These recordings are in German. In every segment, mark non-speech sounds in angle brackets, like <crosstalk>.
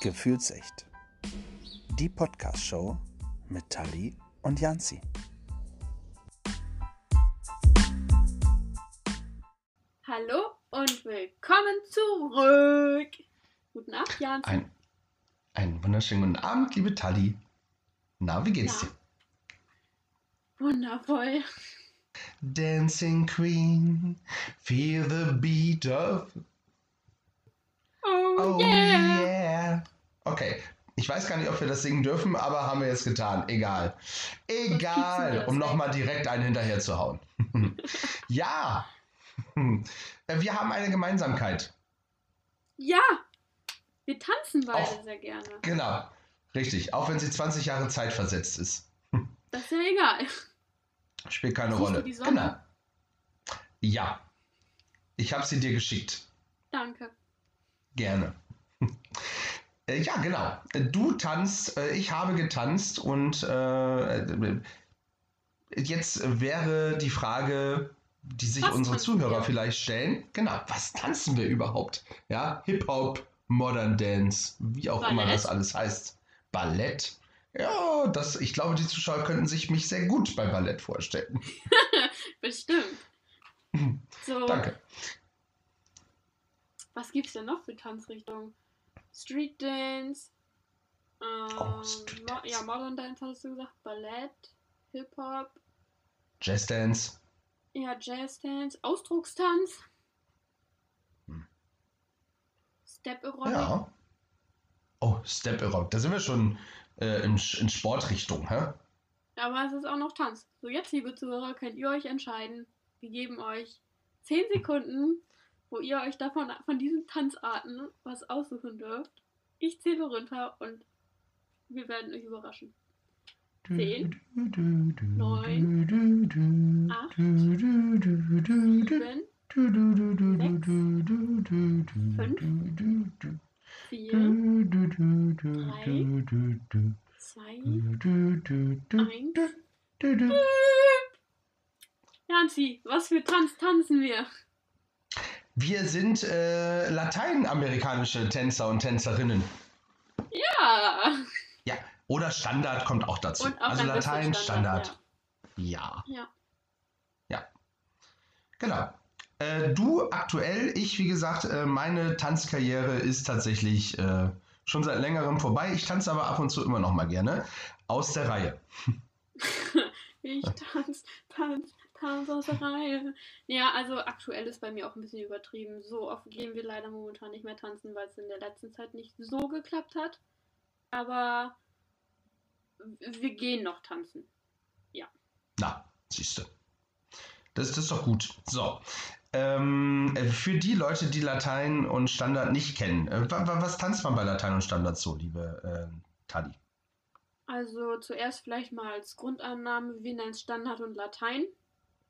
Gefühlsecht. Die Podcast-Show mit Tali und Janzi. Hallo und willkommen zurück. Guten Abend, Janzi. Ein, einen wunderschönen guten Abend, liebe Tali. Na, wie geht's Ja. dir? Wundervoll. Dancing Queen, feel the beat of. Oh, Oh yeah. yeah. Okay, ich weiß gar nicht, ob wir das singen dürfen, aber haben wir jetzt getan. Egal. Egal, um nochmal direkt einen hinterher zu hauen. <laughs> ja. Wir haben eine Gemeinsamkeit. Ja, wir tanzen beide Auch. sehr gerne. Genau. Richtig. Auch wenn sie 20 Jahre Zeit versetzt ist. Das ist ja egal. Spielt keine Siehst Rolle. Genau. Ja. Ich habe sie dir geschickt. Danke. Gerne. Äh, Ja, genau. Du tanzt, äh, ich habe getanzt und äh, jetzt wäre die Frage, die sich Was unsere Zuhörer wir? vielleicht stellen. Genau, was tanzen wir überhaupt? Ja, Hip-Hop, Modern Dance, wie auch immer Ballett? das alles heißt. Ballett. Ja, das, ich glaube, die Zuschauer könnten sich mich sehr gut bei Ballett vorstellen. <laughs> Bestimmt. So, Danke. was gibt's denn noch für Tanzrichtungen? Street Dance. Ähm, Oh, Street Dance. Ja, Modern Dance hattest du gesagt. Ballett. Hip-Hop. Jazz Dance. Ja, Jazz Dance. Ausdruckstanz. Hm. Step Aerobic. Ja. Oh, Step Aerobic. Da sind wir schon äh, in, in Sportrichtung, hä? Aber es ist auch noch Tanz. So, jetzt, liebe Zuhörer, könnt ihr euch entscheiden. Wir geben euch 10 Sekunden, wo ihr euch davon von diesen Tanzarten was aussuchen dürft. Ich zähle runter und wir werden euch überraschen. Zehn, neun, acht, Sieben, vier, zwei, eins. Janzi, was für Tanz tanzen wir? Wir sind äh, lateinamerikanische Tänzer und Tänzerinnen. Ja. Ja. Oder Standard kommt auch dazu. Auch also Latein, Standard. Standard, Ja. Ja. Genau. Äh, du aktuell, ich wie gesagt, äh, meine Tanzkarriere ist tatsächlich äh, schon seit längerem vorbei. Ich tanze aber ab und zu immer noch mal gerne. Aus der Reihe. <laughs> Ich tanz, tanz, tanz aus der <laughs> Reihe. Ja, also aktuell ist bei mir auch ein bisschen übertrieben. So oft gehen wir leider momentan nicht mehr tanzen, weil es in der letzten Zeit nicht so geklappt hat. Aber wir gehen noch tanzen. Na, siehst du. Das, das ist doch gut. So. Ähm, äh, für die Leute, die Latein und Standard nicht kennen, äh, wa- wa- was tanzt man bei Latein und Standard so, liebe äh, Tadi? Also zuerst vielleicht mal als Grundannahme, wir nennen es Standard und Latein,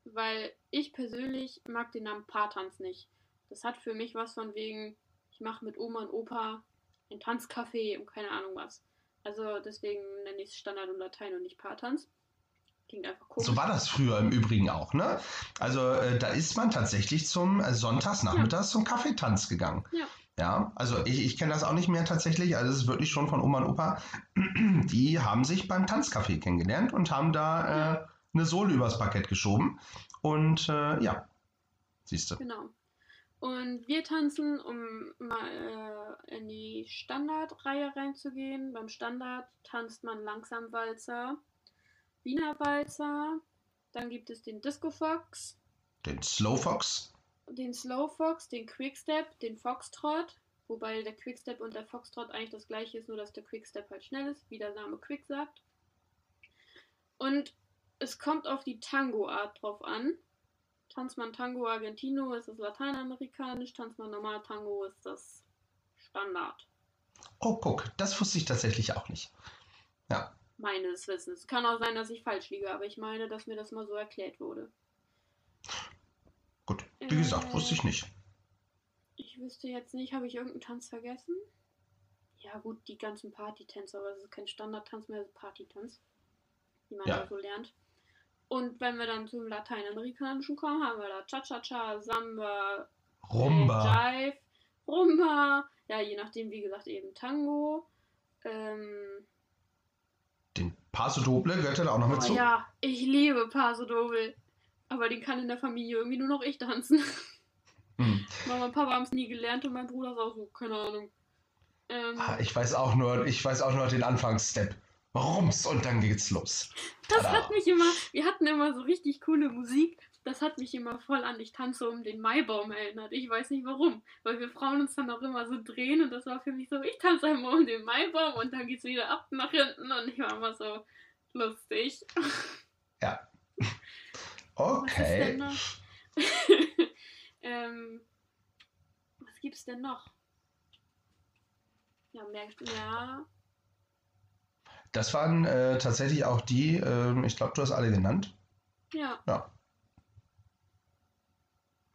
weil ich persönlich mag den Namen Paartanz nicht. Das hat für mich was von wegen, ich mache mit Oma und Opa ein Tanzcafé und keine Ahnung was. Also deswegen nenne ich es Standard und Latein und nicht Paartanz. Klingt einfach komisch. So war das früher im Übrigen auch, ne? Also äh, da ist man tatsächlich zum äh, Sonntags nachmittags zum Kaffeetanz gegangen. Ja. Ja, also ich, ich kenne das auch nicht mehr tatsächlich, also es ist wirklich schon von Oma und Opa. <clears throat> Die haben sich beim Tanzcafé kennengelernt und haben da äh, eine Sohle übers Parkett geschoben. Und äh, ja, siehst du. Genau. Und wir tanzen, um mal äh, in die Standardreihe reinzugehen. Beim Standard tanzt man langsam Walzer, Wiener Walzer, dann gibt es den Disco Fox, Den Slow Fox. den Slow Fox, den Quickstep, den Foxtrot, wobei der Quickstep und der Foxtrot eigentlich das gleiche ist, nur dass der Quickstep halt schnell ist, wie der Name Quick sagt. Und es kommt auf die Tango-Art drauf an. Tanzt man Tango Argentino, ist das lateinamerikanisch, tanzt man normal Tango, ist das Standard. Oh, guck, das wusste ich tatsächlich auch nicht. Ja, Meines Wissens. Kann auch sein, dass ich falsch liege, aber ich meine, dass mir das mal so erklärt wurde. gut. Wie gesagt, Äh. wusste ich nicht. Ich wüsste jetzt nicht, habe ich irgendeinen Tanz vergessen? Ja, gut, die ganzen Partytänze, aber es ist kein Standardtanz mehr, es ist Partytanz, die man Ja. da so lernt. Und wenn wir dann zum Lateinamerikanischen kommen, haben wir da Cha-Cha-Cha, Samba, Rumba. Äh, Jive, Rumba. ja, je nachdem, wie gesagt, eben Tango. Ähm, Den Paso Doble gehört ja da auch noch mit oh zu. ja, ich liebe Paso Doble. Aber den kann in der Familie irgendwie nur noch ich tanzen. Hm. <laughs> Mama und Papa haben es nie gelernt und mein Bruder ist auch so, keine Ahnung. Ähm, Ah, Ich weiß auch nur, ich weiß auch nur den Anfangsstep. Rums und dann geht's los. Das Tada. hat mich immer, wir hatten immer so richtig coole Musik. Das hat mich immer voll an Ich tanze um den Maibaum erinnert. Ich weiß nicht warum. Weil wir Frauen uns dann auch immer so drehen und das war für mich so, ich tanze einmal um den Maibaum und dann geht's wieder ab nach hinten und ich war immer so lustig. Ja. <laughs> Was Okay. noch? <laughs> ähm, was gibt's denn noch? Ja, merkst du, ja. Das waren äh, tatsächlich auch die, ähm, ich glaube, du hast alle genannt. Ja, Ja.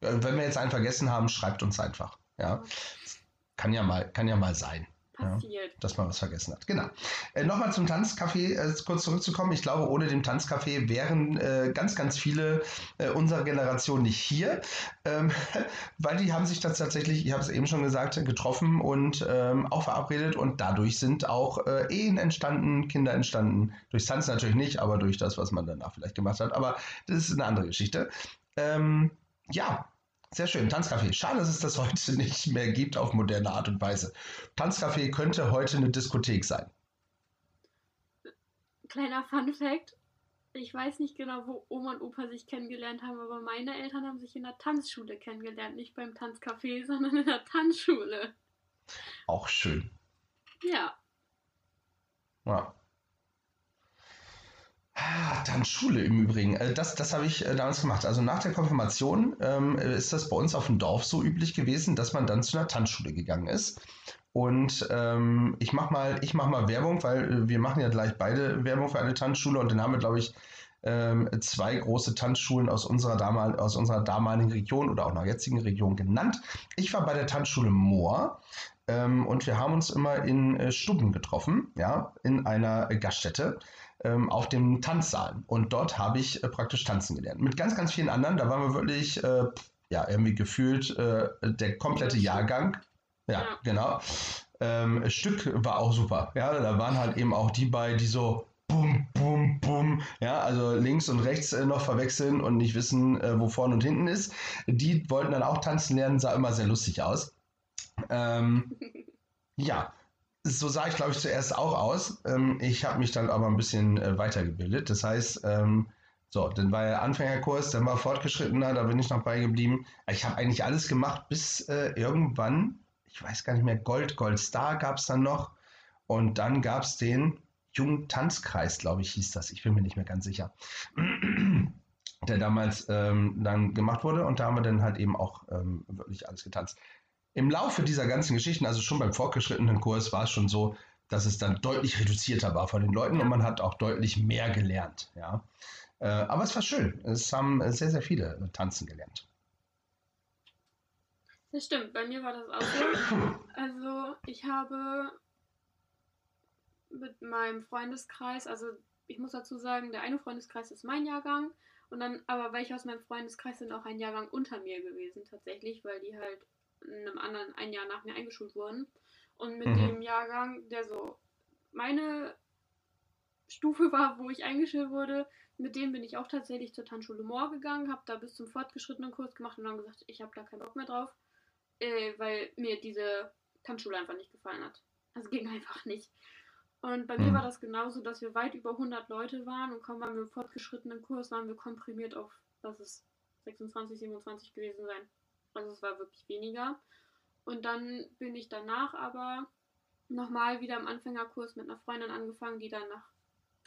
Äh, Wenn wir jetzt einen vergessen haben, schreibt uns einfach. Ja. Kann ja mal, kann ja mal sein. Ja. passiert. dass man was vergessen hat. Genau. Äh, Nochmal zum Tanzcafé äh, kurz zurückzukommen. Ich glaube, ohne dem Tanzcafé wären äh, ganz, ganz viele äh, unserer Generation nicht hier, ähm, <laughs> weil die haben sich das tatsächlich, ich habe es eben schon gesagt, getroffen und ähm, auch verabredet und dadurch sind auch äh, Ehen entstanden, Kinder entstanden. Durchs Tanzen natürlich nicht, aber durch das, was man danach vielleicht gemacht hat. Aber das ist eine andere Geschichte. Ähm, ja, sehr schön. Tanzcafé. Schade, dass es das heute nicht mehr gibt auf moderne Art und Weise. Tanzcafé könnte heute eine Diskothek sein. Kleiner Fun Fact. Ich weiß nicht genau, wo Oma und Opa sich kennengelernt haben, aber meine Eltern haben sich in der Tanzschule kennengelernt. Nicht beim Tanzcafé, sondern in der Tanzschule. Auch schön. Ja. Ja. Ah, Tanzschule im Übrigen. Äh, Das, das habe ich äh, damals gemacht. Also nach der Konfirmation ähm, ist das bei uns auf dem Dorf so üblich gewesen, dass man dann zu einer Tanzschule gegangen ist. Und ähm, ich mache mal, ich mach mal Werbung, weil äh, wir machen ja gleich beide Werbung für eine Tanzschule und dann haben wir, glaube ich, ähm, zwei große Tanzschulen aus unserer, damal aus unserer damaligen Region oder auch noch jetzigen Region genannt. Ich war bei der Tanzschule Moor ähm, und wir haben uns immer in äh, Stuben getroffen, ja, in einer Gaststätte ähm, auf dem Tanzsaal. Und dort habe ich äh, praktisch tanzen gelernt. Mit ganz, ganz vielen anderen. Da waren wir wirklich, äh, ja, irgendwie gefühlt äh, der komplette. Jahrgang. Ja, Ja. genau. Ähm, Stück war auch super. Ja, da waren halt eben auch die bei, die so bum, bum, bum, ja, also links und rechts äh, noch verwechseln und nicht wissen, äh, wo vorne und hinten ist. Die wollten dann auch tanzen lernen, sah immer sehr lustig aus. Ähm, ja, so sah ich, glaube ich, zuerst auch aus. Ähm, ich habe mich dann aber ein bisschen äh, weitergebildet. Das heißt, ähm, so, dann war ja Anfängerkurs, dann war fortgeschrittener, da bin ich noch beigeblieben. Ich habe eigentlich alles gemacht, bis äh, irgendwann, ich weiß gar nicht mehr, Gold, Gold Star gab es dann noch. Und dann gab es den Jungen Tanzkreis, glaube ich, hieß das. Ich bin mir nicht mehr ganz sicher. Der damals ähm, dann gemacht wurde und da haben wir dann halt eben auch ähm, wirklich alles getanzt. Im Laufe dieser ganzen Geschichten, also schon beim fortgeschrittenen Kurs, war es schon so, dass es dann deutlich reduzierter war von den Leuten und man hat auch deutlich mehr gelernt. Ja. Äh, aber es war schön. Es haben sehr, sehr viele tanzen gelernt. Das stimmt, bei mir war das auch so. <coughs> Also, ich habe mit meinem Freundeskreis, also ich muss dazu sagen, der eine Freundeskreis ist mein Jahrgang und dann, aber welche aus meinem Freundeskreis sind auch ein Jahrgang unter mir gewesen, tatsächlich, weil die halt einem anderen ein Jahr nach mir eingeschult wurden. Und mit Mhm. dem Jahrgang, der so meine Stufe war, wo ich eingeschult wurde, mit dem bin ich auch tatsächlich zur Tanzschule Moor gegangen, habe da bis zum fortgeschrittenen Kurs gemacht und dann gesagt, ich habe da keinen Bock mehr drauf, äh, weil mir diese Tanzschule einfach nicht gefallen hat. Das ging einfach nicht. Und bei mir Mhm. war das genauso, dass wir weit über 100 Leute waren und kaum waren wir im fortgeschrittenen Kurs, waren wir komprimiert auf, lass es 26, 27 gewesen sein. Also es war wirklich weniger. Und dann bin ich danach aber nochmal wieder im Anfängerkurs mit einer Freundin angefangen, die dann nach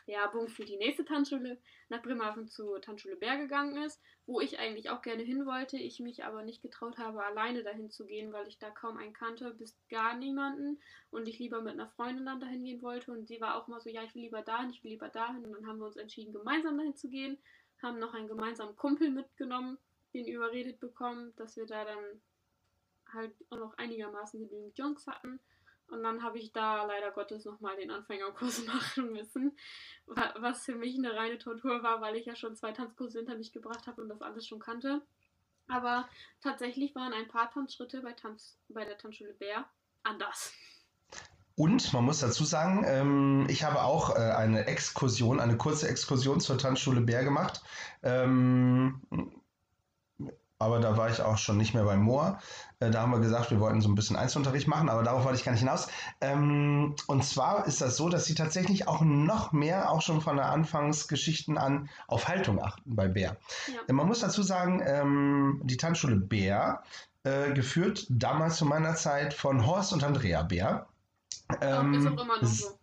Werbung für die nächste Tanzschule nach Bremerhaven zur Tanzschule Bär gegangen ist, wo ich eigentlich auch gerne hin wollte, ich mich aber nicht getraut habe, alleine dahin zu gehen, weil ich da kaum einen kannte, bis gar niemanden. Und ich lieber mit einer Freundin dann dahin gehen wollte. Und sie war auch immer so, ja, ich will lieber dahin, ich will lieber dahin. Und dann haben wir uns entschieden, gemeinsam dahin zu gehen, haben noch einen gemeinsamen Kumpel mitgenommen, den überredet bekommen, dass wir da dann halt auch noch einigermaßen genügend Jungs hatten. Und dann habe ich da leider Gottes nochmal den Anfängerkurs <laughs> machen müssen, wa- was für mich eine reine Tortur war, weil ich ja schon zwei Tanzkurse hinter mich gebracht habe und das alles schon kannte. Aber tatsächlich waren ein paar Tanzschritte bei, Tanz, bei der Tanzschule Bär anders. Und man muss dazu sagen, ähm, ich habe auch äh, eine Exkursion, eine kurze Exkursion zur Tanzschule Bär gemacht. Ähm, aber da war ich auch schon nicht mehr beim Moor. Äh, da haben wir gesagt, wir wollten so ein bisschen Einzelunterricht machen, aber darauf wollte ich gar nicht hinaus. Ähm, und zwar ist das so, dass sie tatsächlich auch noch mehr, auch schon von der Anfangsgeschichten an, auf Haltung achten bei Bär. Ja. Äh, Man muss dazu sagen, ähm, die Tanzschule Bär, äh, geführt damals zu meiner Zeit von Horst und Andrea Bär. Ähm, ist auch immer noch so.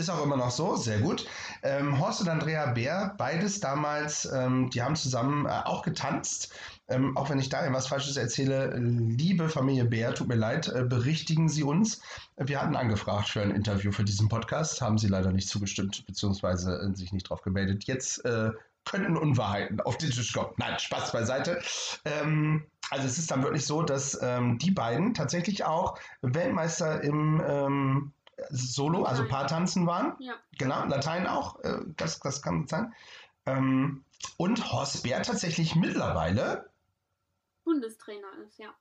Ist auch immer noch so, sehr gut. Ähm, Horst und Andrea Bär, beides damals, ähm, die haben zusammen äh, auch getanzt. Ähm, auch wenn ich da was Falsches erzähle, liebe Familie Bär, tut mir leid, äh, berichtigen Sie uns. Wir hatten angefragt für ein Interview für diesen Podcast, haben Sie leider nicht zugestimmt, beziehungsweise äh, sich nicht drauf gemeldet. Jetzt äh, könnten Unwahrheiten auf den Tisch kommen. Nein, Spaß beiseite. Ähm, also es ist dann wirklich so, dass ähm, die beiden tatsächlich auch Weltmeister im ähm, Solo, also. Paartanzen waren. Ja. Genau, Latein auch, äh, das, das kann sein. Ähm, und Horst Bär tatsächlich mittlerweile Bundestrainer ist, ja.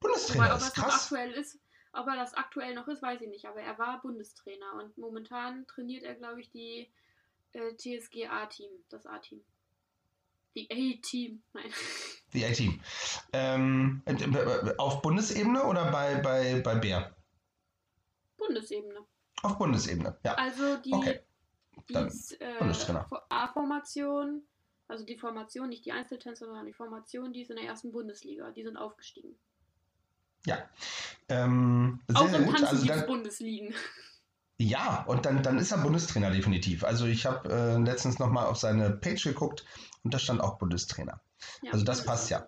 Bundestrainer Wobei, ob ist. Krass. aktuell ist, ob er das aktuell noch ist, weiß ich nicht. Aber er war Bundestrainer und momentan trainiert er, glaube ich, die äh, TSG A-Team, das A-Team. Die A-Team, nein. Die A-Team. Ähm, äh, äh, auf Bundesebene oder bei, bei, bei Bär? Bundesebene. Auf Bundesebene, ja. Also die, Okay. die äh. A-Formation, also die Formation, nicht die Einzeltänzer, sondern die Formation, die ist in der ersten Bundesliga. Die sind aufgestiegen. Ja. Ähm, sehr, Auch im gut. Tanzen Also gibt es dann, Bundesligen. ja, und dann, dann ist er Bundestrainer definitiv. Also ich habe äh, letztens nochmal auf seine Page geguckt und da stand auch Bundestrainer. Ja, Also das passt ja.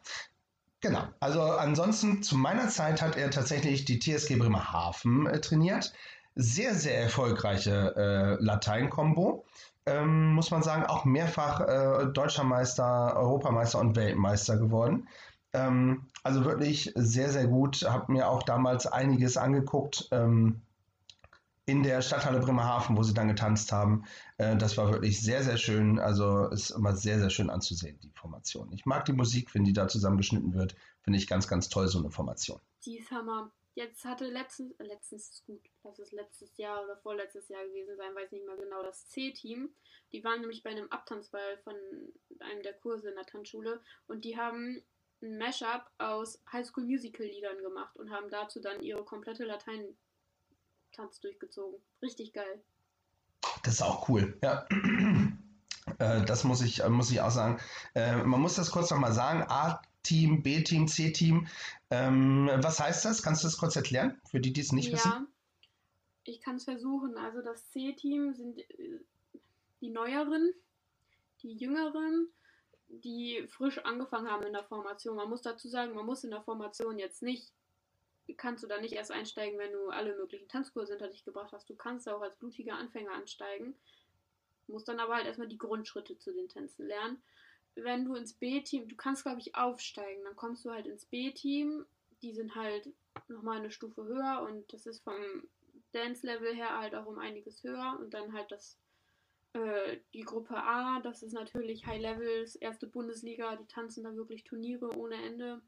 Genau. Also ansonsten zu meiner Zeit hat er tatsächlich die TSG Bremerhaven äh, trainiert. Sehr, sehr erfolgreiche äh, Latein-Kombo. Ähm, muss man sagen, auch mehrfach äh, Deutscher Meister, Europameister und Weltmeister geworden. Ähm, also wirklich sehr, sehr gut. Habe mir auch damals einiges angeguckt ähm, in der Stadthalle Bremerhaven, wo sie dann getanzt haben. Äh, das war wirklich sehr, sehr schön. Also ist immer sehr, sehr schön anzusehen, die Formation. Ich mag die Musik, wenn die da zusammengeschnitten wird. Finde ich ganz, ganz toll, so eine Formation. Die ist Hammer. Jetzt hatte letztens, äh, letztens ist gut, lass es letztes Jahr oder vorletztes Jahr gewesen sein, weiß nicht mehr genau, das C-Team. Die waren nämlich bei einem Abtanzball von einem der Kurse in der Tanzschule und die haben ein Mashup aus Highschool Musical Liedern gemacht und haben dazu dann ihre komplette Latein-Tanz durchgezogen. Richtig geil. Das ist auch cool, ja. <clears throat> Äh, das muss ich, muss ich auch sagen. Äh, man muss das kurz nochmal sagen. A-Team, B-Team, C-Team. Ähm, was heißt das? Kannst du das kurz erklären, für die, die es nicht ja, wissen? ich kann es versuchen. Also das C-Team sind äh, die Neueren, die Jüngeren, die frisch angefangen haben in der Formation. Man muss dazu sagen, man muss in der Formation jetzt nicht, kannst du da nicht erst einsteigen, wenn du alle möglichen Tanzkurse hinter dich gebracht hast. Du kannst da auch als blutiger Anfänger ansteigen, musst dann aber halt erstmal die Grundschritte zu den Tänzen lernen. Wenn du ins B-Team, du kannst glaube ich aufsteigen, dann kommst du halt ins B-Team, die sind halt nochmal eine Stufe höher und das ist vom Dance-Level her halt auch um einiges höher und dann halt das äh, die Gruppe A, das ist natürlich High Levels, erste Bundesliga, die tanzen da wirklich Turniere ohne Ende.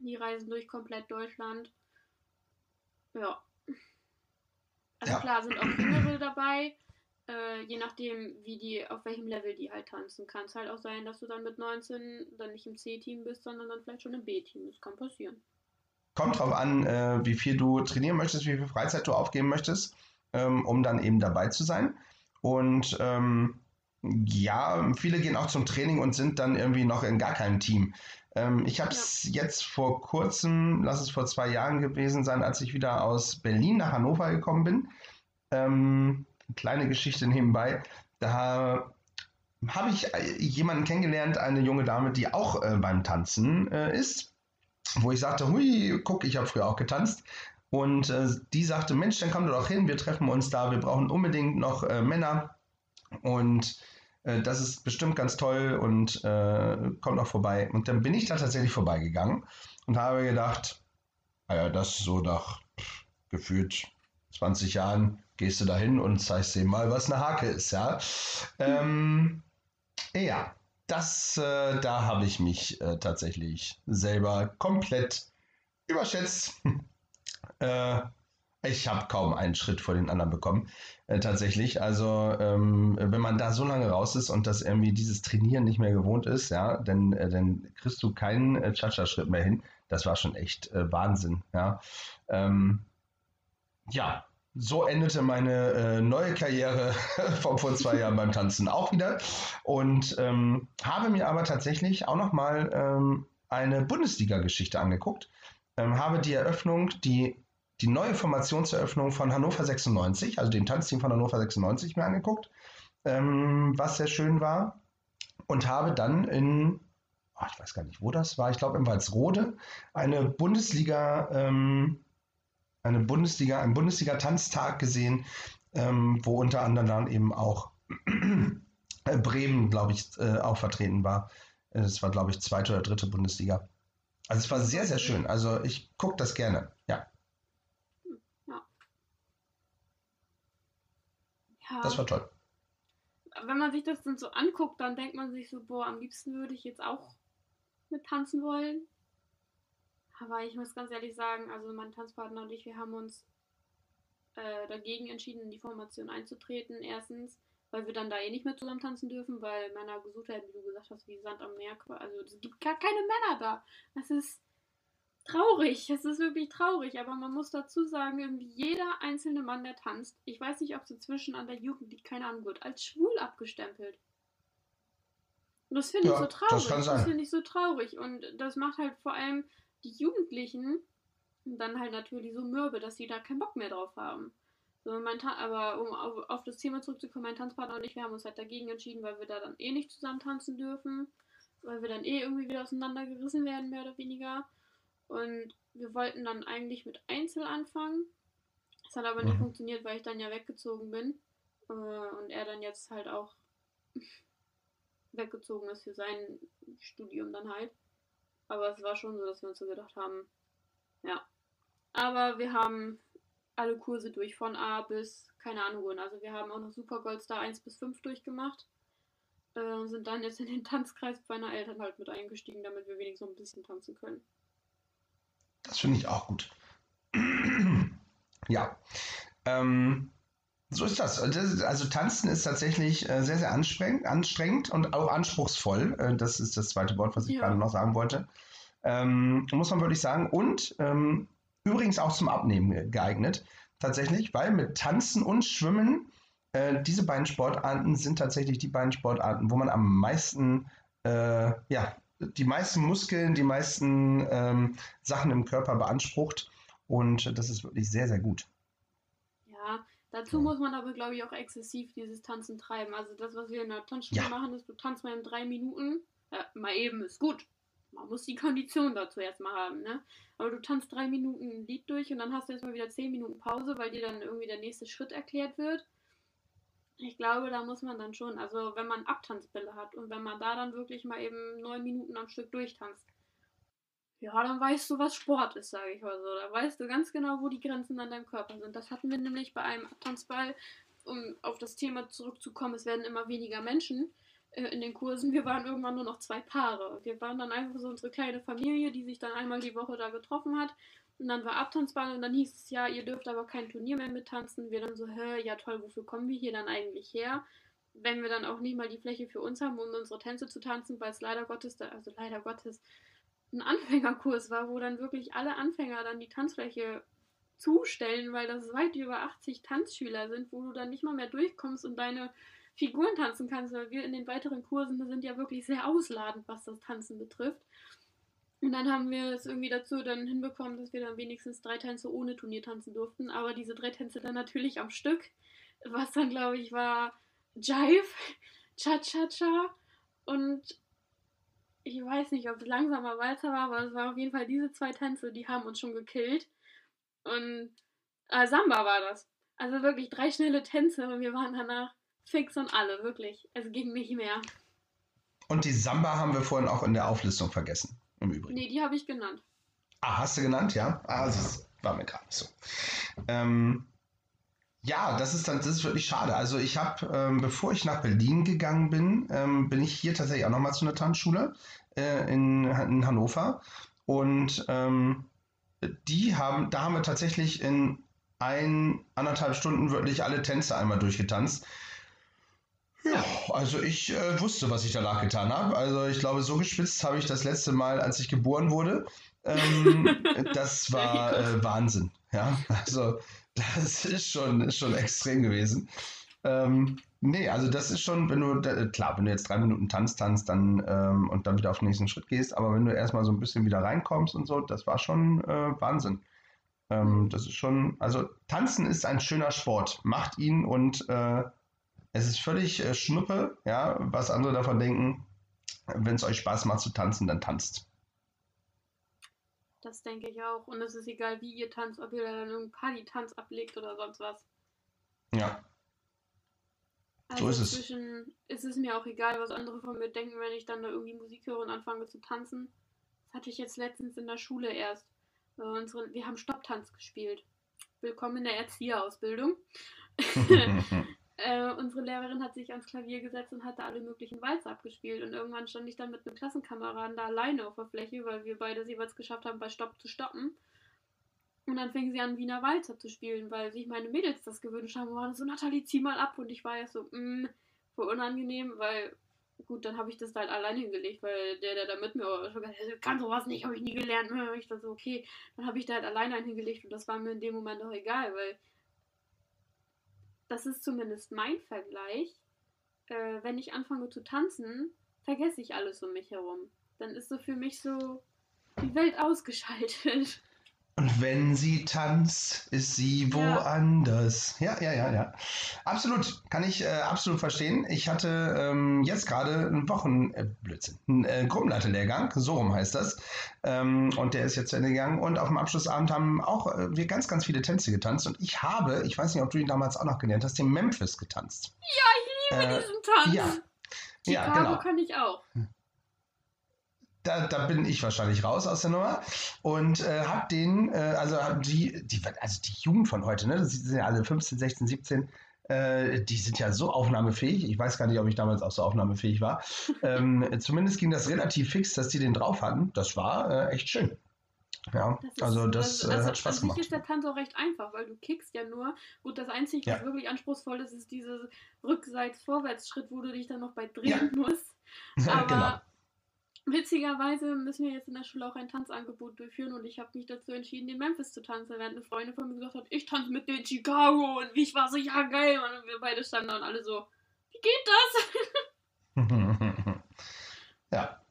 Die reisen durch komplett Deutschland. Ja. Also Ja. klar sind auch Jüngere dabei, äh, je nachdem, wie die, auf welchem Level die halt tanzen. Kann es halt auch sein, dass du dann mit 19 dann nicht im C-Team bist, sondern dann vielleicht schon im B-Team. Das kann passieren. Kommt drauf an, äh, wie viel du trainieren möchtest, wie viel Freizeit du aufgeben möchtest, ähm, um dann eben dabei zu sein. Und ähm, ja, viele gehen auch zum Training und sind dann irgendwie noch in gar keinem Team. Ähm, ich habe es jetzt vor kurzem, lass es vor zwei Jahren gewesen sein, als ich wieder aus Berlin nach Hannover gekommen bin. Ähm, kleine Geschichte nebenbei. Da habe ich äh, jemanden kennengelernt, eine junge Dame, die auch äh, beim Tanzen äh, ist, wo ich sagte, hui, guck, ich habe früher auch getanzt. Und äh, die sagte, Mensch, dann komm doch hin, wir treffen uns da, wir brauchen unbedingt noch äh, Männer. Und äh, das ist bestimmt ganz toll und äh, kommt auch vorbei. Und dann bin ich da tatsächlich vorbeigegangen und habe gedacht, naja, das ist so nach gefühlt 20 Jahren gehst du da hin und zeigst dem mal, was eine Hake ist, ja. Ähm, ja, das, äh, da habe ich mich äh, tatsächlich selber komplett überschätzt. <laughs> Äh, ich habe kaum einen Schritt vor den anderen bekommen, äh, tatsächlich. Also ähm, wenn man da so lange raus ist und das irgendwie dieses Trainieren nicht mehr gewohnt ist, ja, dann, äh, dann kriegst du keinen äh, Cha-Cha-Schritt mehr hin. Das war schon echt äh, Wahnsinn, ja. Ähm, ja, so endete meine äh, neue Karriere <laughs> von vor zwei Jahren beim Tanzen auch wieder und ähm, habe mir aber tatsächlich auch noch mal ähm, eine Bundesliga-Geschichte angeguckt, ähm, habe die Eröffnung, die die neue Formationseröffnung von Hannover 96, also dem Tanzteam von Hannover 96 mir angeguckt, ähm, was sehr schön war. Und habe dann in, oh, ich weiß gar nicht, wo das war, ich glaube in Walsrode, eine Bundesliga, ähm, eine Bundesliga, einen Bundesliga-Tanztag gesehen, ähm, wo unter anderem dann eben auch Bremen, glaube ich, äh, auch vertreten war. Es war, glaube ich, zweite oder dritte Bundesliga. Also es war sehr, sehr schön. Also ich gucke das gerne, ja. Das war toll. Wenn man sich das dann so anguckt, dann denkt man sich so, boah, am liebsten würde ich jetzt auch mit tanzen wollen. Aber ich muss ganz ehrlich sagen, also mein Tanzpartner und ich, wir haben uns äh, dagegen entschieden, in die Formation einzutreten. Erstens, weil wir dann da eh nicht mehr zusammen tanzen dürfen, weil Männer gesucht werden, wie du gesagt hast, wie Sand am Meer. Also es gibt gar keine Männer da. Das ist traurig. Es ist wirklich traurig, aber man muss dazu sagen, irgendwie jeder einzelne Mann, der tanzt, ich weiß nicht, ob es inzwischen an der Jugend liegt, keine Ahnung, wird als schwul abgestempelt. Und das finde Ja, ich so traurig. das sein. finde ich so traurig. Und das macht halt vor allem die Jugendlichen dann halt natürlich so mürbe, dass sie da keinen Bock mehr drauf haben. So, aber um auf, auf das Thema zurückzukommen, mein Tanzpartner und ich, wir haben uns halt dagegen entschieden, weil wir da dann eh nicht zusammen tanzen dürfen. Weil wir dann eh irgendwie wieder auseinandergerissen werden, mehr oder weniger. Und wir wollten dann eigentlich mit Einzel anfangen. Das hat aber nicht Mhm. funktioniert, weil ich dann ja weggezogen bin. Äh, Und er dann jetzt halt auch <laughs> weggezogen ist für sein Studium dann halt. Aber es war schon so, dass wir uns so gedacht haben, ja. Aber wir haben alle Kurse durch, von A bis keine Ahnung wohin. Also wir haben auch noch Super Goldstar 1 bis 5 durchgemacht. Äh, und sind dann jetzt in den Tanzkreis meiner Eltern halt mit eingestiegen, damit wir wenigstens noch ein bisschen tanzen können. Das finde ich auch gut. <clears throat> ja. Ähm, so ist das. Also Tanzen ist tatsächlich äh, sehr, sehr anstrengend, anstrengend und auch anspruchsvoll. Äh, Das ist das zweite Wort, was ich Ja. gerade noch sagen wollte. Ähm, muss man wirklich sagen. Und ähm, übrigens auch zum Abnehmen geeignet. Tatsächlich, weil mit Tanzen und Schwimmen, äh, diese beiden Sportarten sind tatsächlich die beiden Sportarten, wo man am meisten, äh, ja, die meisten Muskeln, die meisten ähm, Sachen im Körper beansprucht. Und das ist wirklich sehr, sehr gut. Ja, dazu Ja. muss man aber, glaube ich, auch exzessiv dieses Tanzen treiben. Also das, was wir in der Tanzschule Ja. machen, ist, du tanzt mal in drei Minuten. Ja, mal eben ist gut. Man muss die Kondition dazu erstmal haben, ne? Aber du tanzt drei Minuten ein Lied durch und dann hast du erstmal wieder zehn Minuten Pause, weil dir dann irgendwie der nächste Schritt erklärt wird. Ich glaube, da muss man dann schon, also wenn man Abtanzbälle hat und wenn man da dann wirklich mal eben neun Minuten am Stück durchtanzt, ja, dann weißt du, was Sport ist, sage ich mal so. Da weißt du ganz genau, wo die Grenzen an deinem Körper sind. Das hatten wir nämlich bei einem Abtanzball, um auf das Thema zurückzukommen, es werden immer weniger Menschen äh, in den Kursen. Wir waren irgendwann nur noch zwei Paare. Wir waren dann einfach so unsere kleine Familie, die sich dann einmal die Woche da getroffen hat. Und dann war Abtanzball und dann hieß es ja, ihr dürft aber kein Turnier mehr mittanzen. Wir dann so, hä, ja toll, wofür kommen wir hier dann eigentlich her? Wenn wir dann auch nicht mal die Fläche für uns haben, um unsere Tänze zu tanzen, weil es leider Gottes, da, also leider Gottes, ein Anfängerkurs war, wo dann wirklich alle Anfänger dann die Tanzfläche zustellen, weil das weit über 80 Tanzschüler sind, wo du dann nicht mal mehr durchkommst und deine Figuren tanzen kannst, weil wir in den weiteren Kursen sind ja wirklich sehr ausladend, was das Tanzen betrifft. Und dann haben wir es irgendwie dazu dann hinbekommen, dass wir dann wenigstens drei Tänze ohne Turnier tanzen durften, aber diese drei Tänze dann natürlich am Stück, was dann glaube ich war Jive, <laughs> Cha-Cha-Cha und ich weiß nicht, ob es langsamer Walzer war, aber es war auf jeden Fall diese zwei Tänze, die haben uns schon gekillt. Und äh, Samba war das. Also wirklich drei schnelle Tänze und wir waren danach fix und alle, wirklich. Es ging nicht mehr. Und die Samba haben wir vorhin auch in der Auflistung vergessen, im Übrigen. Nee, die habe ich genannt. Ah, hast du genannt, ja? Ah, das war mir gerade nicht so. Ähm, ja, das ist dann, das ist wirklich schade. Also ich habe, ähm, bevor ich nach Berlin gegangen bin, ähm, bin ich hier tatsächlich auch nochmal zu einer Tanzschule äh, in, in Hannover. Und ähm, die haben, da haben wir tatsächlich in ein, anderthalb Stunden wirklich alle Tänze einmal durchgetanzt. Ja, also ich äh, wusste, was ich danach getan habe. Also ich glaube, so geschwitzt habe ich das letzte Mal, als ich geboren wurde. Ähm, <laughs> das war äh, Wahnsinn. Ja, also das ist schon, ist schon extrem gewesen. Ähm, nee, also das ist schon, wenn du, klar, wenn du jetzt drei Minuten tanzt, tanzt, dann ähm, und dann wieder auf den nächsten Schritt gehst, aber wenn du erstmal so ein bisschen wieder reinkommst und so, das war schon äh, Wahnsinn. Ähm, das ist schon, also tanzen ist ein schöner Sport. Macht ihn und äh, es ist völlig äh, Schnuppe, ja, was andere davon denken. Wenn es euch Spaß macht zu tanzen, dann tanzt. Das denke ich auch. Und es ist egal, wie ihr tanzt, ob ihr dann irgendeinen Party-Tanz ablegt oder sonst was. Ja. Also so ist es. Inzwischen ist es mir auch egal, was andere von mir denken, wenn ich dann da irgendwie Musik höre und anfange zu tanzen. Das hatte ich jetzt letztens in der Schule erst. Wir haben Stopptanz gespielt. Willkommen in der Erzieherausbildung. <laughs> <laughs> äh, unsere Lehrerin hat sich ans Klavier gesetzt und hatte alle möglichen Walzer abgespielt. Und irgendwann stand ich dann mit einem Klassenkameraden da alleine auf der Fläche, weil wir beide es jeweils geschafft haben, bei Stopp zu stoppen. Und dann fing sie an, Wiener Walzer zu spielen, weil sich meine Mädels das gewünscht haben. Und waren so, Nathalie, zieh mal ab. Und ich war ja so, mh, mm, voll unangenehm, weil, gut, dann habe ich das halt alleine hingelegt, weil der, der da mit mir schon gesagt hat, kann sowas nicht, habe ich nie gelernt. Ich dachte so, okay, dann habe ich da halt alleine hingelegt und das war mir in dem Moment auch egal, weil das ist zumindest mein Vergleich. Äh, wenn ich anfange zu tanzen, vergesse ich alles um mich herum. Dann ist so für mich so die Welt <laughs> ausgeschaltet. Und wenn sie tanzt, ist sie woanders. Ja, ja, ja, ja. Absolut, kann ich äh, absolut verstehen. Ich hatte ähm, jetzt gerade einen Wochen, äh, Blödsinn, einen äh, Gruppenleiterlehrgang, so rum heißt das. Ähm, und der ist jetzt zu Ende gegangen. Und auf dem Abschlussabend haben auch äh, wir ganz, ganz viele Tänze getanzt. Und ich habe, ich weiß nicht, ob du ihn damals auch noch gelernt hast, den Memphis getanzt. Ja, ich liebe äh, diesen Tanz. Ja. Chicago ja, genau. kann ich auch. Da, da bin ich wahrscheinlich raus aus der Nummer und äh, habe den, äh, also die, die, also die Jugend von heute, ne, das sind ja alle 15, 16, 17, äh, die sind ja so aufnahmefähig. Ich weiß gar nicht, ob ich damals auch so aufnahmefähig war. <laughs> ähm, zumindest ging das relativ fix, dass die den drauf hatten. Das war äh, echt schön. Ja, das ist, also das also, also, hat Spaß gemacht. ist der Tanz auch recht einfach, weil du kickst ja nur. Gut, das Einzige, was wirklich anspruchsvoll ist, ist dieser Rückseits-Vorwärtsschritt, wo du dich dann noch bei drehen ja. musst. <laughs> Aber genau. Witzigerweise müssen wir jetzt in der Schule auch ein Tanzangebot durchführen und ich habe mich dazu entschieden, den Memphis zu tanzen, während eine Freundin von mir gesagt hat, ich tanze mit den Chicago und ich war so, ja geil, und wir beide standen da und alle so, wie geht das? <laughs> ja,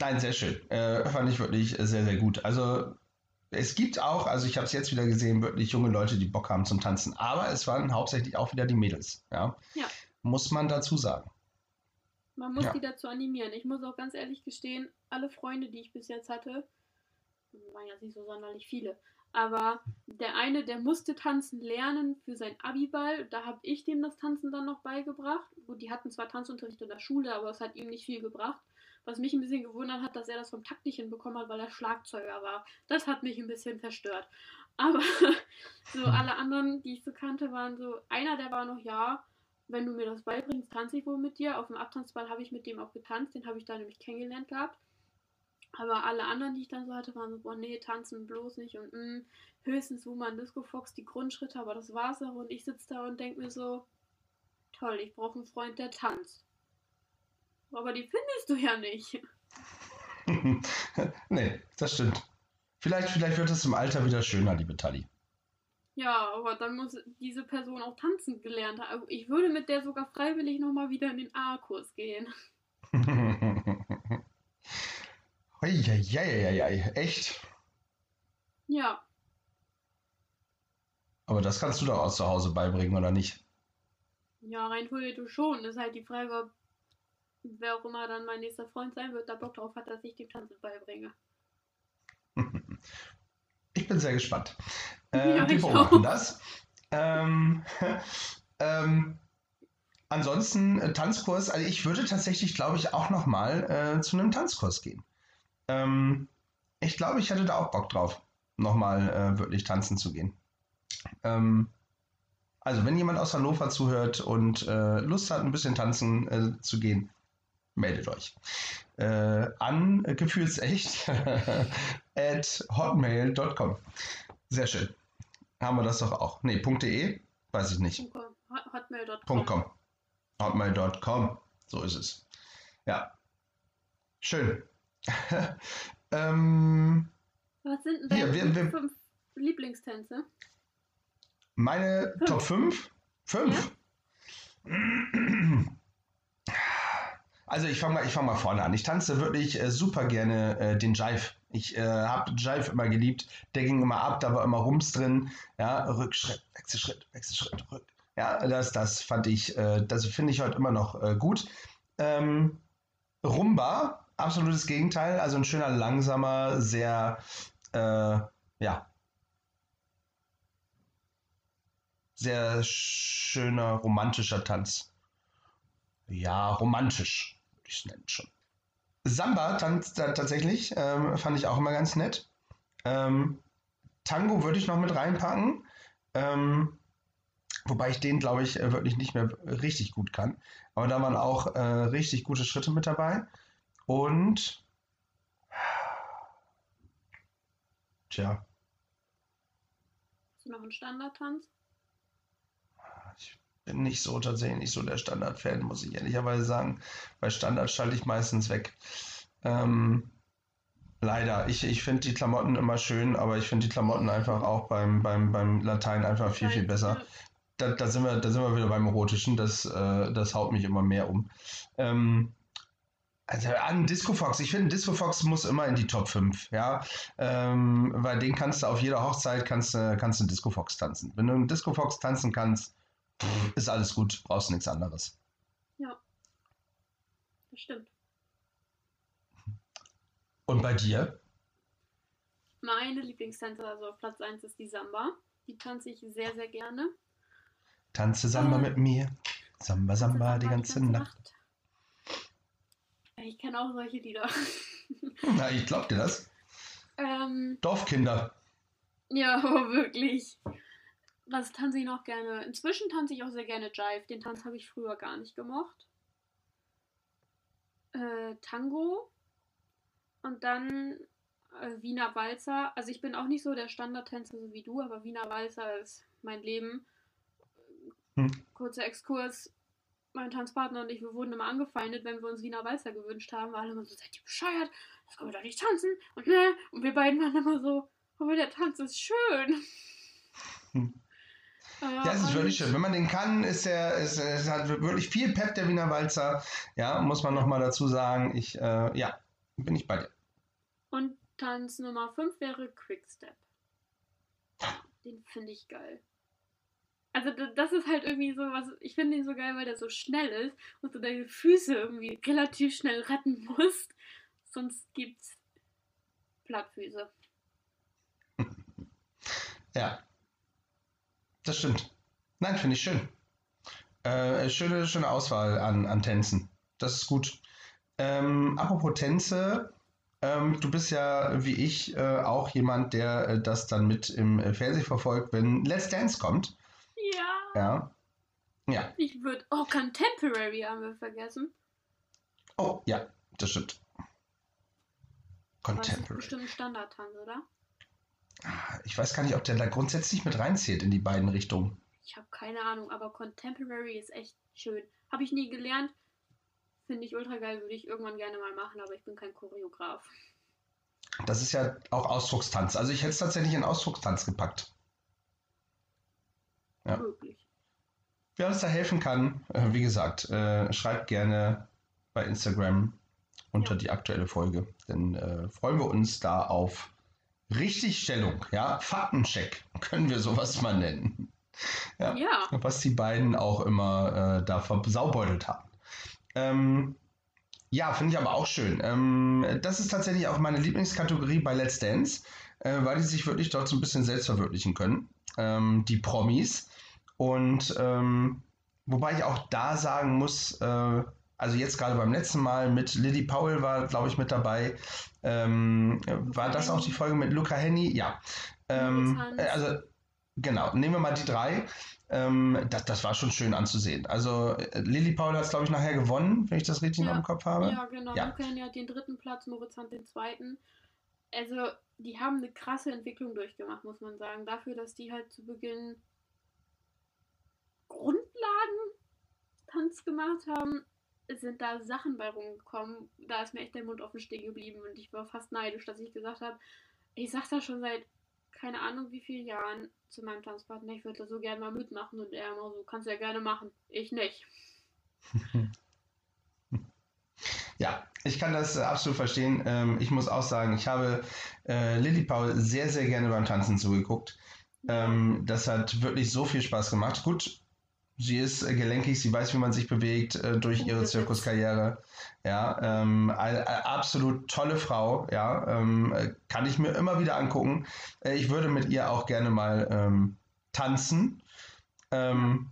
nein, sehr schön. Äh, fand ich wirklich sehr, sehr gut. Also es gibt auch, also ich habe es jetzt wieder gesehen, wirklich junge Leute, die Bock haben zum Tanzen, aber es waren hauptsächlich auch wieder die Mädels, ja. ja. Muss man dazu sagen. Man muss ja. die dazu animieren. Ich muss auch ganz ehrlich gestehen, alle Freunde, die ich bis jetzt hatte, waren ja nicht so sonderlich viele, aber der eine, der musste tanzen lernen für sein Abiball. Da habe ich dem das Tanzen dann noch beigebracht. Gut, die hatten zwar Tanzunterricht in der Schule, aber es hat ihm nicht viel gebracht. Was mich ein bisschen gewundert hat, dass er das vom Takt nicht hinbekommen hat, weil er Schlagzeuger war. Das hat mich ein bisschen verstört. Aber <laughs> so alle anderen, die ich so kannte, waren so, einer, der war noch, ja, wenn du mir das beibringst, tanze ich wohl mit dir. Auf dem Abtanzball habe ich mit dem auch getanzt, den habe ich da nämlich kennengelernt gehabt. Aber alle anderen, die ich dann so hatte, waren so, boah, nee, tanzen bloß nicht und mh, mm, höchstens Woman Disco Fox, die Grundschritte, aber das war's auch. Und ich sitze da und denke mir so, toll, ich brauche einen Freund, der tanzt. Aber die findest du ja nicht. <laughs> nee, das stimmt. Vielleicht, vielleicht wird es im Alter wieder schöner, liebe Tali. Ja, aber dann muss diese Person auch tanzen gelernt haben. Also ich würde mit der sogar freiwillig nochmal wieder in den A-Kurs gehen. <laughs> Eieieiei, echt? Ja. Aber das kannst du doch auch zu Hause beibringen, oder nicht? Ja, rein theoretisch schon. Das ist halt die Frage, ob wer auch immer dann mein nächster Freund sein wird, da Bock drauf hat, dass ich dem Tanzen beibringe. <laughs> Bin sehr gespannt. Äh, ja, wir beobachten das. Ähm, <laughs> ähm, ansonsten äh, Tanzkurs, also ich würde tatsächlich, glaube ich, auch nochmal äh, zu einem Tanzkurs gehen. Ähm, ich glaube, ich hätte da auch Bock drauf, nochmal äh, wirklich tanzen zu gehen. Ähm, also, wenn jemand aus Hannover zuhört und äh, Lust hat, ein bisschen tanzen äh, zu gehen, meldet euch. Äh, an gefühlsecht <laughs> at hotmail.com. Sehr schön. Haben wir das doch auch. Nee, .de? Weiß ich nicht. Hotmail.com. .com. Hotmail.com. So ist es. Ja. Schön. <laughs> ähm, Was sind denn Hier, deine wir- wir- fünf Lieblingstänze? meine Fünf. Top 5? 5? <clears throat> <clears throat> Also ich fange mal, fang mal vorne an. Ich tanze wirklich äh, super gerne äh, den Jive. Ich äh, habe Jive immer geliebt. Der ging immer ab, da war immer Rums drin. Ja, Rückschritt, Wechselschritt, Wechselschritt, Rück. Ja, das, das fand ich, äh, das finde ich heute immer noch äh, gut. Ähm, Rumba, absolutes Gegenteil. Also ein schöner, langsamer, sehr, äh, ja, sehr schöner, romantischer Tanz. Ja, romantisch, ich es nennen schon. Samba tanzt tatsächlich, ähm, fand ich auch immer ganz nett. Ähm, Tango würde ich noch mit reinpacken. Ähm, wobei ich den, glaube ich, äh, wirklich nicht mehr richtig gut kann. Aber da waren auch äh, richtig gute Schritte mit dabei. Und tja, Hast du noch einen Standardtanz? Ich bin nicht so tatsächlich nicht so der Standard-Fan, muss ich ehrlicherweise sagen. Bei Standard schalte ich meistens weg. Ähm, leider. Ich, ich finde die Klamotten immer schön, aber ich finde die Klamotten einfach auch beim, beim, beim Latein einfach viel, viel besser. Da, da, sind wir, da sind wir wieder beim Erotischen. Das, äh, das haut mich immer mehr um. Ähm, also an Disco Fox. Ich finde, Disco Fox muss immer in die Top 5, ja. Ähm, weil den kannst du auf jeder Hochzeit kannst, du- kannst du einen Disco Fox tanzen. Wenn du einen Disco Fox tanzen kannst, ist alles gut, brauchst nichts anderes. Das stimmt. Und bei dir? Meine Lieblingstänze, also auf Platz 1 ist die Samba. Die tanze ich sehr, sehr gerne. Tanze Samba Äh, mit mir. Samba, Samba die ganze Nacht. Ja, Ich kenne auch solche Lieder. <laughs> Na, ich glaub dir das. ähm, Dorfkinder. ja, <laughs> wirklich. Was tanze ich noch gerne? Inzwischen tanze ich auch sehr gerne Jive. Den Tanz habe ich früher gar nicht gemocht. Äh, Tango. Und dann äh, Wiener Walzer. Also ich bin auch nicht so der Standardtänzer so wie du, aber Wiener Walzer ist mein Leben. Hm. Kurzer Exkurs. Mein Tanzpartner und ich, wir wurden immer angefeindet, wenn wir uns Wiener Walzer gewünscht haben. Alle immer so, seid ihr bescheuert? Das können wir doch nicht tanzen. Und, ne? und wir beiden waren immer so, aber der Tanz ist schön. Hm. Ja, es ist wirklich schön. Wenn man den kann, ist er, ist, es hat wirklich viel Pep, der Wiener Walzer. Ja, muss man nochmal dazu sagen. Ich, äh, ja, bin ich bei dir. Und Tanz Nummer 5 wäre Quickstep. Den finde ich geil. Also das ist halt irgendwie so was, ich finde ihn so geil, weil der so schnell ist und du deine Füße irgendwie relativ schnell retten musst. Sonst gibt's Plattfüße. <laughs> Ja, das stimmt. Nein, finde ich schön. Äh, schöne, schöne Auswahl an, an Tänzen. Das ist gut. Ähm, apropos Tänze, ähm, du bist ja wie ich äh, auch jemand, der äh, das dann mit im äh, Fernsehen verfolgt, wenn Let's Dance kommt. Ja. Ja. Ja. Ich würde. Oh, Contemporary haben wir vergessen. Oh, ja, das stimmt. Aber das ist Contemporary. bestimmt ein Standardtanz, oder? Ah, Ich weiß gar nicht, ob der da grundsätzlich mit reinzählt in die beiden Richtungen. Ich habe keine Ahnung, aber Contemporary ist echt schön. Habe ich nie gelernt. Finde ich ultra geil, würde ich irgendwann gerne mal machen, aber ich bin kein Choreograf. Das ist ja auch Ausdruckstanz. Also ich hätte es tatsächlich in Ausdruckstanz gepackt. Ja. Möglich. Wer uns da helfen kann, äh, wie gesagt, äh, schreibt gerne bei Instagram unter Ja. die aktuelle Folge. Dann äh, freuen wir uns da auf Richtigstellung, ja, Faktencheck, können wir sowas mal nennen. Ja. Ja. Was die beiden auch immer äh, da versaubeutelt haben. Ähm, ja, finde ich aber auch schön. Ähm, das ist tatsächlich auch meine Lieblingskategorie bei Let's Dance, äh, weil die sich wirklich dort so ein bisschen selbst verwirklichen können. Ähm, die Promis. Und ähm, wobei ich auch da sagen muss, äh, also jetzt gerade beim letzten Mal mit Lily Powell war, glaube ich, mit dabei. Ähm, war das auch die Folge mit Luca Henny? Ja. Ähm, äh, also Genau, nehmen wir mal die drei. Ähm, das, das war schon schön anzusehen. Also äh, Lilly Paul hat es, glaube ich, nachher gewonnen, wenn ich das richtig Ja. im Kopf habe. Ja, genau. Ja. Luca Henny hat den dritten Platz, Moritz Hand den zweiten. Also, die haben eine krasse Entwicklung durchgemacht, muss man sagen. Dafür, dass die halt zu Beginn Grundlagen-Tanz gemacht haben, sind da Sachen bei rumgekommen. Da ist mir echt der Mund offen stehen geblieben und ich war fast neidisch, dass ich gesagt habe, ich sag das schon seit keine Ahnung wie vielen Jahren zu meinem Tanzpartner, ich würde da so gerne mal mitmachen und er immer so, kannst du ja gerne machen. Ich nicht. <laughs> Ja, ich kann das äh, absolut verstehen. Ähm, ich muss auch sagen, ich habe äh, Lilly Paul sehr, sehr gerne beim Tanzen zugeguckt. Ähm, das hat wirklich so viel Spaß gemacht. Gut, sie ist äh, gelenkig, sie weiß, wie man sich bewegt äh, durch ihre. Zirkuskarriere. Ja, ähm, eine, eine absolut tolle Frau. Ja, ähm, äh, kann ich mir immer wieder angucken. Äh, ich würde mit ihr auch gerne mal ähm, tanzen. Ähm,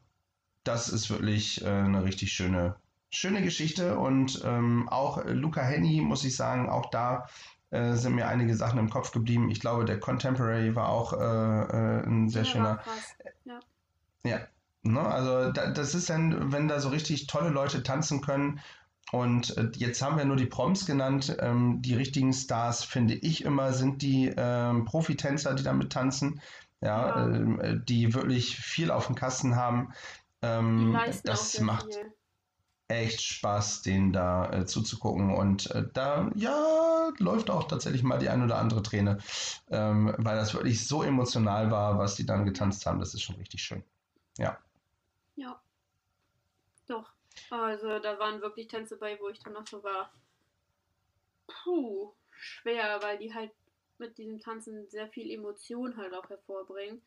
das ist wirklich äh, eine richtig schöne, schöne Geschichte. Und ähm, auch Luca Henny, muss ich sagen, auch da äh, sind mir einige Sachen im Kopf geblieben. Ich glaube, der Contemporary war auch ein sehr Ja, schöner. krass. Ja, ne? Also da, das ist dann, wenn da so richtig tolle Leute tanzen können. Und äh, jetzt haben wir nur die Proms genannt. Ähm, die richtigen Stars, finde ich immer, sind die ähm, Profitänzer, die damit tanzen. Ja, Ja. ähm, äh, die wirklich viel auf dem Kasten haben. Ähm, das macht viel. echt Spaß, denen da äh, zuzugucken. Und äh, da, ja, läuft auch tatsächlich mal die ein oder andere Träne, ähm, weil das wirklich so emotional war, was die dann getanzt haben. Das ist schon richtig schön. Ja. Doch. Also da waren wirklich Tänze bei, wo ich dann noch so war. Puh, schwer, weil die halt mit diesem Tanzen sehr viel Emotion halt auch hervorbringen.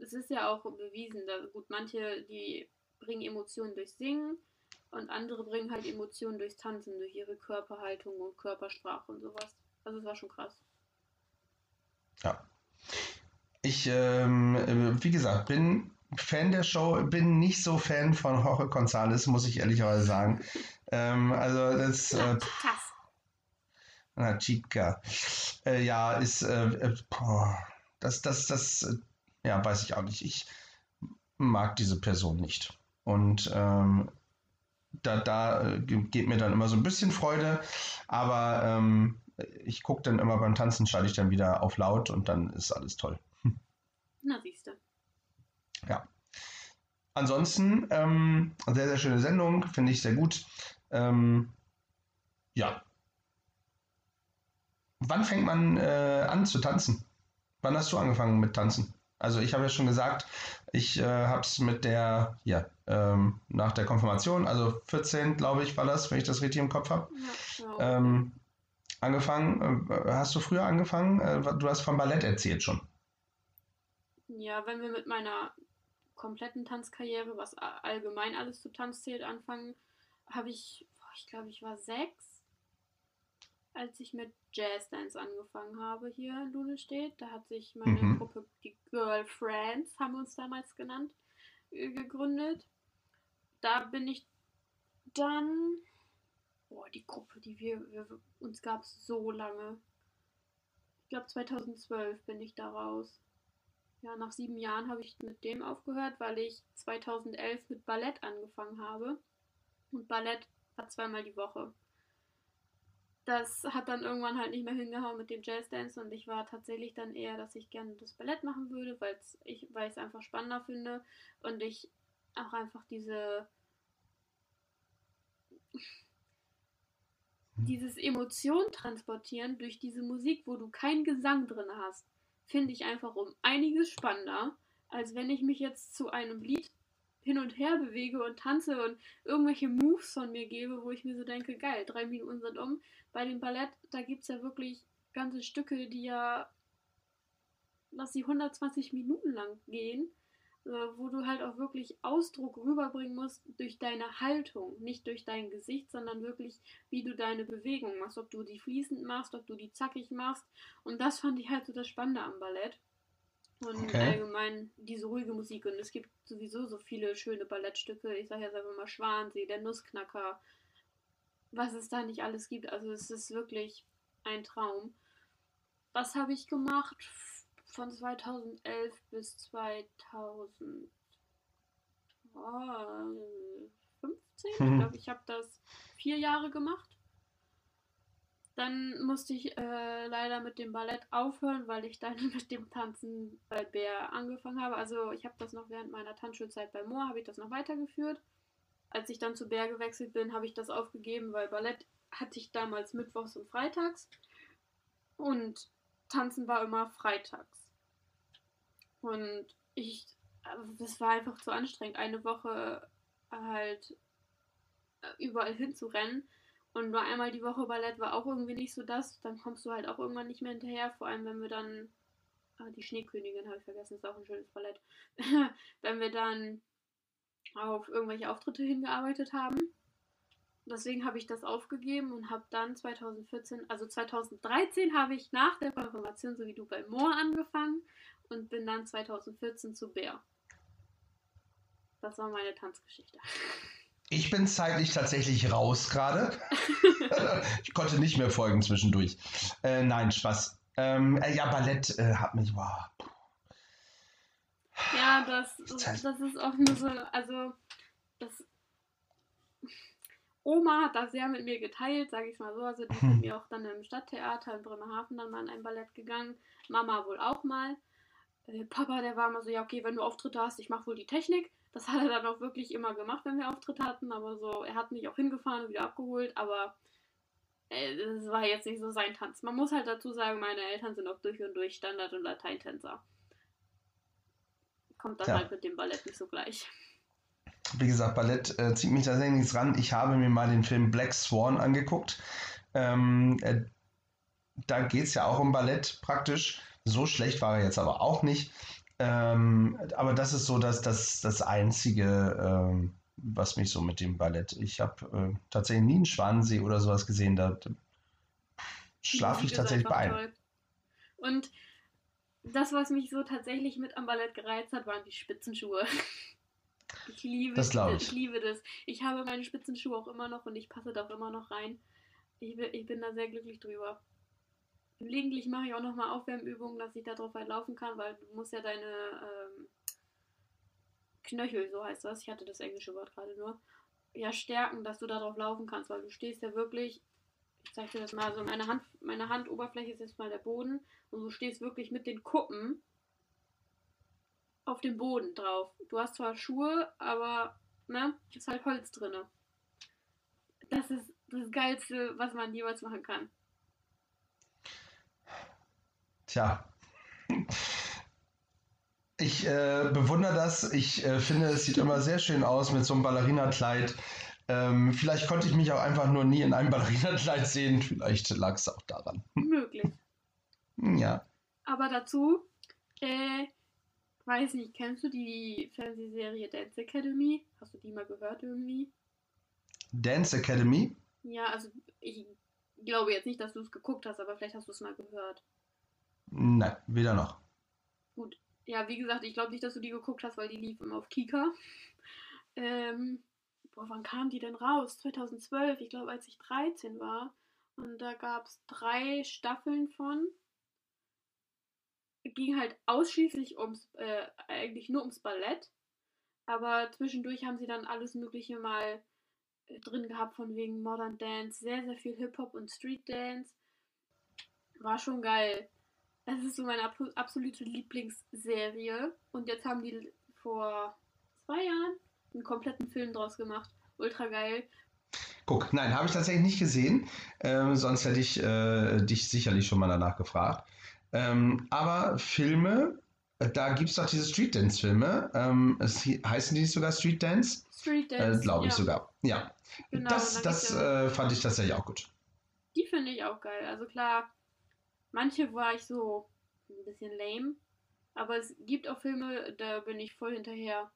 Es ist ja auch bewiesen, da gut, manche, die bringen Emotionen durch Singen und andere bringen halt Emotionen durchs Tanzen, durch ihre Körperhaltung und Körpersprache und sowas. Also es war schon krass. Ja. Ich, ähm, äh, wie gesagt, bin Fan der Show, bin nicht so Fan von Jorge González, muss ich ehrlicherweise sagen. Ähm, also das, äh, pff, na, Chica, äh, ja, ist, äh, äh, das, das, das, ja, weiß ich auch nicht. Ich mag diese Person nicht. Und ähm, da, da äh, ge- geht mir dann immer so ein bisschen Freude, aber ähm, ich gucke dann immer beim Tanzen, schalte ich dann wieder auf laut und dann ist alles toll. Na siehste. Ansonsten, ähm, sehr, sehr schöne Sendung, finde ich sehr gut. Ähm, ja. Wann fängt man äh, an zu tanzen? Wann hast du angefangen mit Tanzen? Also ich habe ja schon gesagt, ich äh, habe es mit der, ja, ähm, nach der Konfirmation, also 14, glaube ich, war das, wenn ich das richtig im Kopf habe, Ja, ja. ähm, angefangen. Äh, hast du früher angefangen? Äh, du hast vom Ballett erzählt schon. Ja, wenn wir mit meiner kompletten Tanzkarriere, was allgemein alles zu Tanz zählt, anfangen, habe ich, boah, ich glaube, ich war sechs, als ich mit Jazzdance angefangen habe hier in Lunestedt. Da hat sich meine Mhm. Gruppe, die Girlfriends, haben wir uns damals genannt, äh, gegründet. Da bin ich dann, boah, die Gruppe, die wir, wir uns gab es so lange. Ich glaube 2012 bin ich da raus. Ja, nach sieben Jahren habe ich mit dem aufgehört, weil ich 2011 mit Ballett angefangen habe. Und Ballett war zweimal die Woche. Das hat dann irgendwann halt nicht mehr hingehauen mit dem Jazzdance und ich war tatsächlich dann eher, dass ich gerne das Ballett machen würde, weil's ich, weil ich es einfach spannender finde und ich auch einfach diese dieses Emotion transportieren durch diese Musik, wo du keinen Gesang drin hast, finde ich einfach um einiges spannender, als wenn ich mich jetzt zu einem Lied hin und her bewege und tanze und irgendwelche Moves von mir gebe, wo ich mir so denke, geil, drei Minuten sind um. Bei dem Ballett, da gibt es ja wirklich ganze Stücke, die ja, dass sie 120 Minuten lang gehen, wo du halt auch wirklich Ausdruck rüberbringen musst durch deine Haltung, nicht durch dein Gesicht, sondern wirklich, wie du deine Bewegung machst, ob du die fließend machst, ob du die zackig machst. Und das fand ich halt so das Spannende am Ballett. Und Okay. allgemein diese ruhige Musik. Und es gibt sowieso so viele schöne Ballettstücke. Ich sage jetzt einfach mal Schwansee, der Nussknacker, was es da nicht alles gibt. Also es ist wirklich ein Traum. Was habe ich gemacht? Von 2011 bis 2015. Ich <laughs> glaube, ich habe das vier Jahre gemacht. Dann musste ich äh, leider mit dem Ballett aufhören, weil ich dann <laughs> mit dem Tanzen bei Bär angefangen habe. Also ich habe das noch während meiner Tanzschulzeit bei Moor, habe ich das noch weitergeführt. Als ich dann zu Bär gewechselt bin, habe ich das aufgegeben, weil Ballett hatte ich damals mittwochs und freitags. Und Tanzen war immer freitags. Und ich, das war einfach zu anstrengend, eine Woche halt äh, überall hinzurennen. Und nur einmal die Woche Ballett war auch irgendwie nicht so das. Dann kommst du halt auch irgendwann nicht mehr hinterher. Vor allem, wenn wir dann. Ah, die Schneekönigin habe ich vergessen, ist auch ein schönes Ballett. <laughs> wenn wir dann auf irgendwelche Auftritte hingearbeitet haben. Deswegen habe ich das aufgegeben und habe dann 2014, also 2013 habe ich nach der Konfirmation, so wie du bei Moor angefangen und bin dann 2014 zu Bär. Das war meine Tanzgeschichte. Ich bin zeitlich tatsächlich raus gerade. <laughs> ich konnte nicht mehr folgen zwischendurch. Äh, nein, Spaß. Ähm, äh, ja, Ballett äh, hat mich. Wow. Ja, das, das, das ist auch nur so, also das Oma hat das sehr mit mir geteilt, sage ich mal so. Also die ist mit <laughs> mir auch dann im Stadttheater in Bremerhaven dann mal in ein Ballett gegangen. Mama wohl auch mal. Äh, Papa, der war immer so, ja okay, wenn du Auftritte hast, ich mache wohl die Technik. Das hat er dann auch wirklich immer gemacht, wenn wir Auftritte hatten. Aber so, er hat mich auch hingefahren und wieder abgeholt. Aber äh, das war jetzt nicht so sein Tanz. Man muss halt dazu sagen, meine Eltern sind auch durch und durch Standard- und Lateintänzer. Kommt dann Ja. halt mit dem Ballett nicht so gleich. Wie gesagt, Ballett äh, zieht mich tatsächlich nichts ran. Ich habe mir mal den Film Black Swan angeguckt. Ähm, äh, da geht es ja auch um Ballett praktisch. So schlecht war er jetzt aber auch nicht. Ähm, aber das ist so das, das, das Einzige, ähm, was mich so mit dem Ballett. Ich habe äh, tatsächlich nie einen Schwanensee oder sowas gesehen. Da, da schlafe ich tatsächlich bei toll. Und das, was mich so tatsächlich mit am Ballett gereizt hat, waren die Spitzenschuhe. <laughs> Ich liebe, Das ich. ich liebe das. Ich habe meine Spitzenschuhe auch immer noch und ich passe da auch immer noch rein. Ich bin, ich bin da sehr glücklich drüber. Gelegentlich mache ich auch nochmal Aufwärmübungen, dass ich da drauf halt laufen kann, weil du musst ja deine ähm, Knöchel, so heißt das, ich hatte das englische Wort gerade nur, ja stärken, dass du da drauf laufen kannst, weil du stehst ja wirklich, ich zeig dir das mal, also meine Hand, meine Handoberfläche ist jetzt mal der Boden und du stehst wirklich mit den Kuppen auf dem Boden drauf. Du hast zwar Schuhe, aber ne, ist halt Holz drinne. Das ist das Geilste, was man jemals machen kann. Tja. Ich äh, bewundere das. Ich äh, finde, es sieht immer sehr schön aus mit so einem Ballerinakleid. Ähm, vielleicht konnte ich mich auch einfach nur nie in einem <laughs> Ballerinakleid sehen. Vielleicht lag es auch daran. Möglich. Ja. Aber dazu, äh, weiß nicht, kennst du die Fernsehserie Dance Academy? Hast du die mal gehört irgendwie? Dance Academy. Ja, also ich glaube jetzt nicht, dass du es geguckt hast, aber vielleicht hast du es mal gehört. Nein, weder noch. Ja, wie gesagt, ich glaube nicht, dass du die geguckt hast, weil die lief immer auf Kika. <laughs> Ähm, boah, wann kam die denn raus? 2012, ich glaube, als ich 13 war. Und da gab es drei Staffeln von. Ging halt ausschließlich ums, äh, eigentlich nur ums Ballett. Aber zwischendurch haben sie dann alles Mögliche mal äh, drin gehabt, von wegen Modern Dance, sehr, sehr viel Hip-Hop und Street Dance. War schon geil. Das ist so meine ab- absolute Lieblingsserie. Und jetzt haben die vor zwei Jahren einen kompletten Film draus gemacht. Ultra geil. Guck, nein, habe ich tatsächlich nicht gesehen. Ähm, sonst hätte ich äh, dich sicherlich schon mal danach gefragt. Ähm, aber Filme, äh, da gibt es doch diese Street Dance-Filme. Ähm, es heißen die nicht sogar Street Dance? Street Äh, Dance. Glaube ich ja, sogar. Ja. Genau, das das ja- äh, fand ich tatsächlich auch gut. Die finde ich auch geil. Also klar, manche war ich so ein bisschen lame. Aber es gibt auch Filme, da bin ich voll hinterher.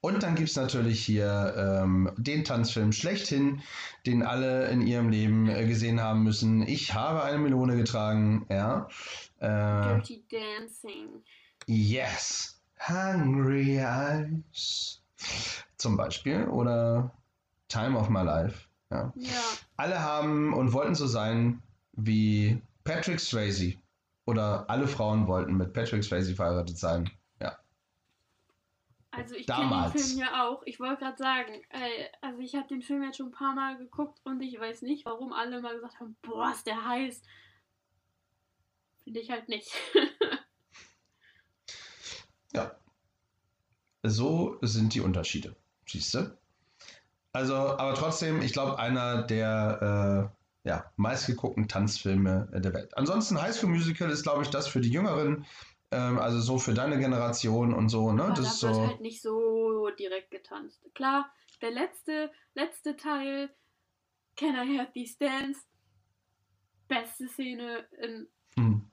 Und dann gibt es natürlich hier ähm, den Tanzfilm schlechthin, den alle in ihrem Leben äh, gesehen haben müssen. Ich habe eine Melone getragen, ja. Äh, Dirty Dancing. yes. Hungry Eyes. Zum Beispiel. Oder Time of My Life. Ja. Ja, Alle haben und wollten so sein wie Patrick Swayze. oder alle Frauen wollten mit Patrick Swayze verheiratet sein. Also ich kenne den. Film ja auch. Ich wollte gerade sagen, äh, also ich habe den Film jetzt schon ein paar Mal geguckt und ich weiß nicht, warum alle mal gesagt haben, boah, ist der heiß. Finde ich halt nicht. <laughs> Ja. So sind die Unterschiede. Siehst du? Also, aber trotzdem, ich glaube, einer der äh, ja, meistgeguckten Tanzfilme der Welt. Ansonsten High School Musical ist, glaube ich, das für die Jüngeren, ähm, also so für deine Generation und so, ne? Aber Das da ist wird so. halt nicht so direkt getanzt. Klar, der letzte, letzte Teil, Can I Have These Dance? Beste Szene in Hm.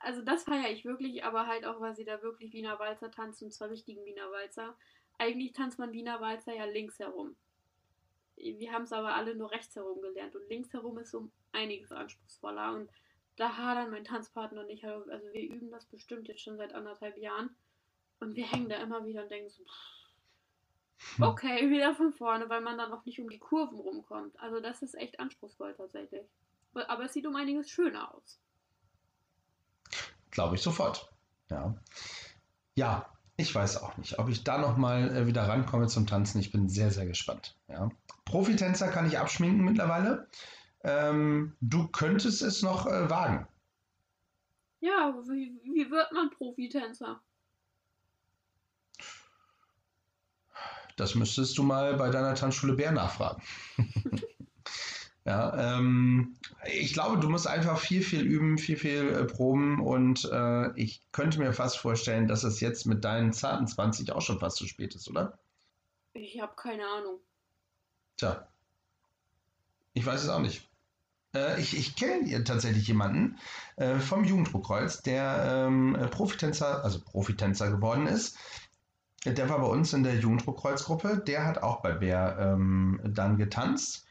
also das feiere ich wirklich, aber halt auch, weil sie da wirklich Wiener Walzer tanzen, und zwar richtigen Wiener Walzer. Eigentlich tanzt man Wiener Walzer ja links herum. Wir haben es aber alle nur rechts herum gelernt und links herum ist um einiges anspruchsvoller und da hadern mein Tanzpartner und ich, also wir üben das bestimmt jetzt schon seit anderthalb Jahren und wir hängen da immer wieder und denken so, Hm. okay, wieder von vorne, weil man dann auch nicht um die Kurven rumkommt. Also das ist echt anspruchsvoll tatsächlich. Aber es sieht um einiges schöner aus. Glaube ich sofort. Ja. Ja, ich weiß auch nicht, ob ich da nochmal äh, wieder rankomme zum Tanzen. Ich bin sehr, sehr gespannt. Ja. Profitänzer kann ich abschminken mittlerweile. Ähm, du könntest es noch äh, wagen. Ja, wie, wie wird man Profitänzer? Das müsstest du mal bei deiner Tanzschule Bär nachfragen. <laughs> ja, ähm, ich glaube, du musst einfach viel, viel üben, viel, viel äh, proben und äh, ich könnte mir fast vorstellen, dass es jetzt mit deinen zarten 20 auch schon fast zu spät ist, oder? Ich habe keine Ahnung. Tja, ich weiß es auch nicht. Äh, ich ich kenne tatsächlich jemanden äh, vom Jugenddruckkreuz, der ähm, äh, Profitänzer, also Profitänzer geworden ist. Der war bei uns in der Jugenddruckkreuzgruppe. Der hat auch bei Bär ähm, dann getanzt.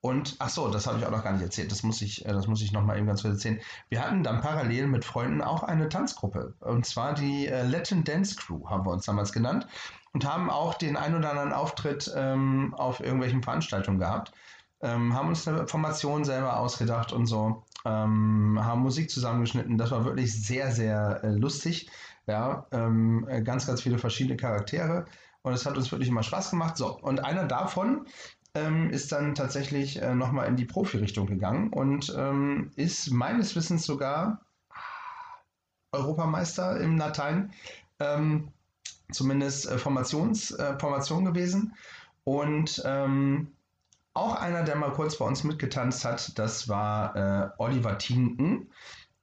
Und ach so, das habe ich auch noch gar nicht erzählt. Das muss ich, äh, das muss ich noch mal eben ganz kurz erzählen. Wir hatten dann parallel mit Freunden auch eine Tanzgruppe. Und zwar die äh, Latin Dance Crew haben wir uns damals genannt und haben auch den ein oder anderen Auftritt ähm, auf irgendwelchen Veranstaltungen gehabt. Ähm, haben uns eine Formation selber ausgedacht und so, ähm, haben Musik zusammengeschnitten. Das war wirklich sehr, sehr äh, lustig. Ja, ähm, äh, ganz, ganz viele verschiedene Charaktere und es hat uns wirklich immer Spaß gemacht. So, und einer davon ähm, ist dann tatsächlich äh, nochmal in die Profi-Richtung gegangen und ähm, ist meines Wissens sogar Europameister im Latein. Ähm, zumindest äh, Formations, äh, Formation gewesen. Und ähm, auch einer, der mal kurz bei uns mitgetanzt hat, das war äh, Oliver Tinken,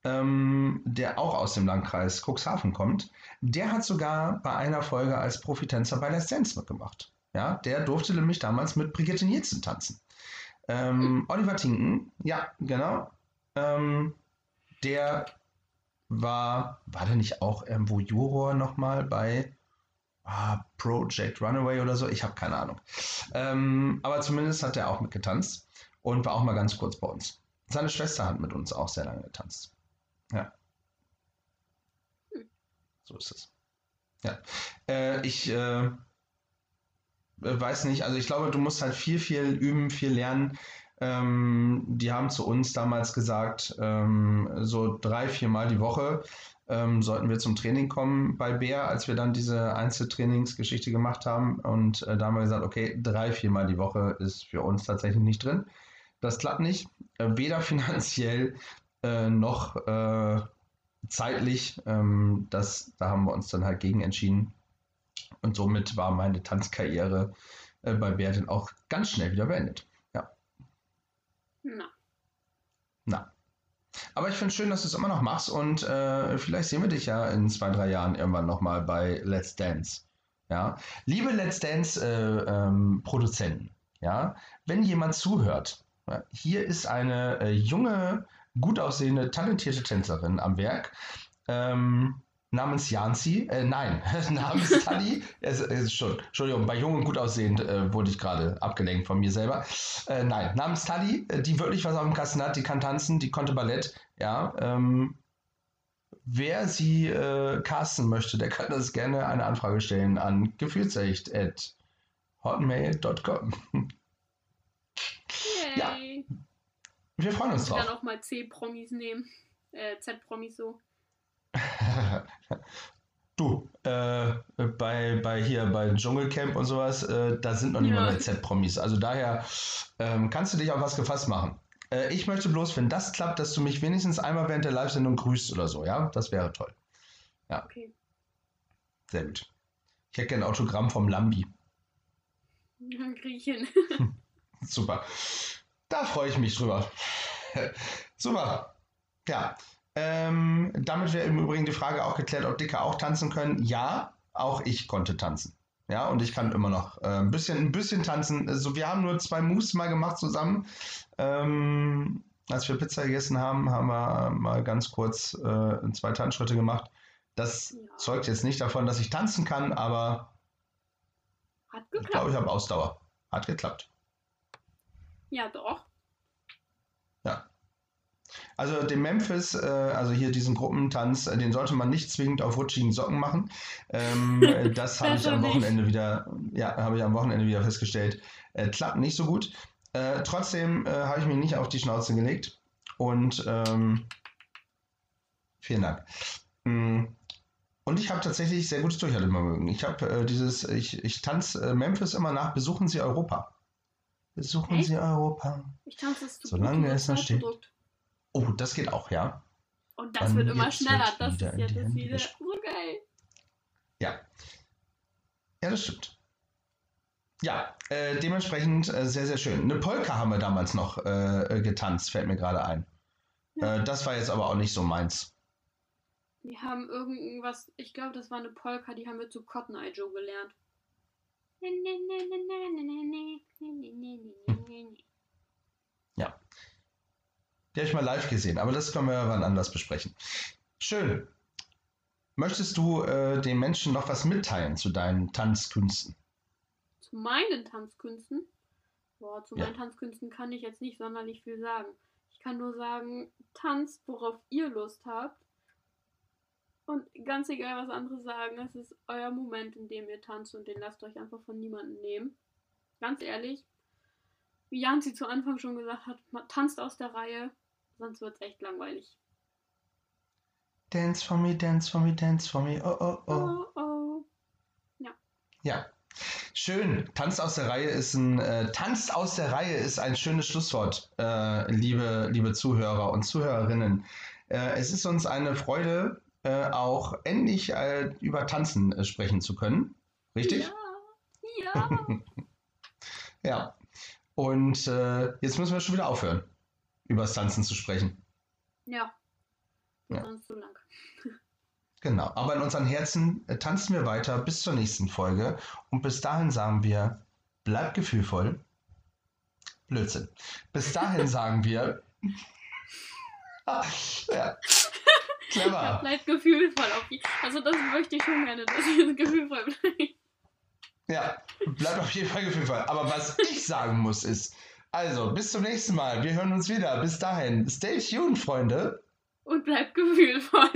ähm, der auch aus dem Landkreis Cuxhaven kommt. Der hat sogar bei einer Folge als Profitänzer bei Let's Dance mitgemacht. Ja, der durfte nämlich damals mit Brigitte Nielsen tanzen. Ähm, Oliver Tinken, ja, genau. Ähm, der war, war der nicht auch irgendwo Juror nochmal bei ah, Project Runaway oder so? Ich habe keine Ahnung. Ähm, aber zumindest hat er auch mitgetanzt und war auch mal ganz kurz bei uns. Seine Schwester hat mit uns auch sehr lange getanzt. Ja. So ist es. Ja. Äh, ich äh, weiß nicht, also ich glaube, du musst halt viel, viel üben, viel lernen. Ähm, die haben zu uns damals gesagt, ähm, so drei, vier Mal die Woche ähm, sollten wir zum Training kommen bei Bär, als wir dann diese Einzeltrainingsgeschichte gemacht haben. Und äh, da haben wir gesagt, okay, drei, vier Mal die Woche ist für uns tatsächlich nicht drin. Das klappt nicht, äh, weder <laughs> finanziell äh, noch äh, zeitlich. Ähm, das, da haben wir uns dann halt gegen entschieden. Und somit war meine Tanzkarriere äh, bei Bär dann auch ganz schnell wieder beendet. Na. Na. Aber ich finde es schön, dass du es immer noch machst und äh, vielleicht sehen wir dich ja in zwei, drei Jahren irgendwann nochmal bei Let's Dance. Ja. Liebe Let's Dance äh, ähm, ja, wenn jemand zuhört, hier ist eine äh, junge, gut aussehende, talentierte Tänzerin am Werk. Ähm, namens Janzi, äh, nein, <laughs> namens Tali, es, es, schon, Entschuldigung, bei jung und gut aussehend äh, wurde ich gerade abgelenkt von mir selber. Äh, nein, namens Tali, äh, die wirklich was auf dem Kasten hat, die kann tanzen, die konnte Ballett, ja. Ähm, wer sie äh, casten möchte, der kann das gerne eine Anfrage stellen an gefühlsecht.hotmail.com. Ja. Yay. Wir freuen uns Dann drauf. auch mal C-Promis nehmen. äh, Z-Promis so? <laughs> Du, äh, bei, bei hier, bei Dschungelcamp und sowas, äh, da sind noch nicht Ja. mal mehr Z-Promis. Also daher ähm, kannst du dich auf was gefasst machen. Äh, ich möchte bloß, wenn das klappt, dass du mich wenigstens einmal während der Live-Sendung grüßt oder so, ja? Das wäre toll. Okay. Sehr gut. Ich hätte gerne ein Autogramm vom Lambi. Dann krieg ich hin. <laughs> <laughs> Super. Da freue ich mich drüber. Super. Ja. Ähm, damit wäre im Übrigen die Frage auch geklärt, ob Dicke auch tanzen können. Ja, auch ich konnte tanzen. Ja, und ich kann immer noch äh, ein, bisschen, ein bisschen tanzen. Also wir haben nur zwei Moves mal gemacht zusammen. Ähm, als wir Pizza gegessen haben, haben wir mal ganz kurz äh, zwei Tanzschritte gemacht. Das Ja. zeugt jetzt nicht davon, dass ich tanzen kann, aber Hat ich glaube, geklappt. ich habe Ausdauer. Hat geklappt. Ja, doch. Also den Memphis, äh, also hier diesen Gruppentanz, äh, den sollte man nicht zwingend auf rutschigen Socken machen. Ähm, <laughs> äh, das habe ich am. Wochenende wieder, ja, habe ich am Wochenende wieder festgestellt. Äh, klappt nicht so gut. Äh, trotzdem äh, habe ich mich nicht auf die Schnauze gelegt. Und ähm, vielen Dank. Mm, Und ich habe tatsächlich sehr gutes Durchhaltevermögen. Ich habe dieses, ich, ich tanze Memphis immer nach, besuchen Sie Europa. Besuchen Echt? Sie Europa. Ich tanze es zu Solange es noch steht. Zeitdruck. Oh, das geht auch, ja. Und das Dann wird immer schneller. wird Das ist ja das Hände wieder so geil. Ja. Ja, das stimmt. Ja, äh, dementsprechend äh, sehr, sehr schön. Eine Polka haben wir damals noch äh, äh, getanzt, fällt mir gerade ein. Ja. Äh, das war jetzt aber auch nicht so meins. Wir haben irgendwas, ich glaube, das war eine Polka, die haben wir zu Cotton Eye Joe gelernt. <laughs> Die habe ich mal live gesehen, aber das können wir wann anders besprechen. Schön. Möchtest du äh, den Menschen noch was mitteilen zu deinen Tanzkünsten? Zu meinen Tanzkünsten? Boah, zu Ja. meinen Tanzkünsten kann ich jetzt nicht sonderlich viel sagen. Ich kann nur sagen, tanzt, worauf ihr Lust habt. Und ganz egal, was andere sagen, es ist euer Moment, in dem ihr tanzt und den lasst euch einfach von niemandem nehmen. Ganz ehrlich, wie Janzi zu Anfang schon gesagt hat, tanzt aus der Reihe, sonst wird es echt langweilig. Dance for me, dance for me, dance for me. Oh, oh, oh. Oh, oh. Ja. Schön. Tanz aus der Reihe ist ein äh, Tanz aus der Reihe ist ein schönes Schlusswort, äh, liebe, liebe Zuhörer und Zuhörerinnen. Äh, es ist uns eine Freude, äh, auch endlich äh, über Tanzen äh, sprechen zu können. Richtig? Ja, ja. <laughs> Ja. Und jetzt müssen wir schon wieder aufhören, über das Tanzen zu sprechen. ja. Ja. sonst zu lang. <laughs> Genau. Aber in unseren Herzen äh, tanzen wir weiter bis zur nächsten Folge. Und bis dahin sagen wir, bleibt gefühlvoll. Blödsinn. Bis dahin <laughs> sagen wir. Ja. <laughs> Ja, Clever. bleibt gefühlvoll. Auf die, also das möchte ich schon gerne, dass ihr gefühlvoll bleibt. Ja, bleibt auf jeden Fall gefühlvoll. Aber was ich sagen muss ist, also bis zum nächsten Mal. Wir hören uns wieder. Bis dahin. Stay tuned, Freunde. Und bleibt gefühlvoll.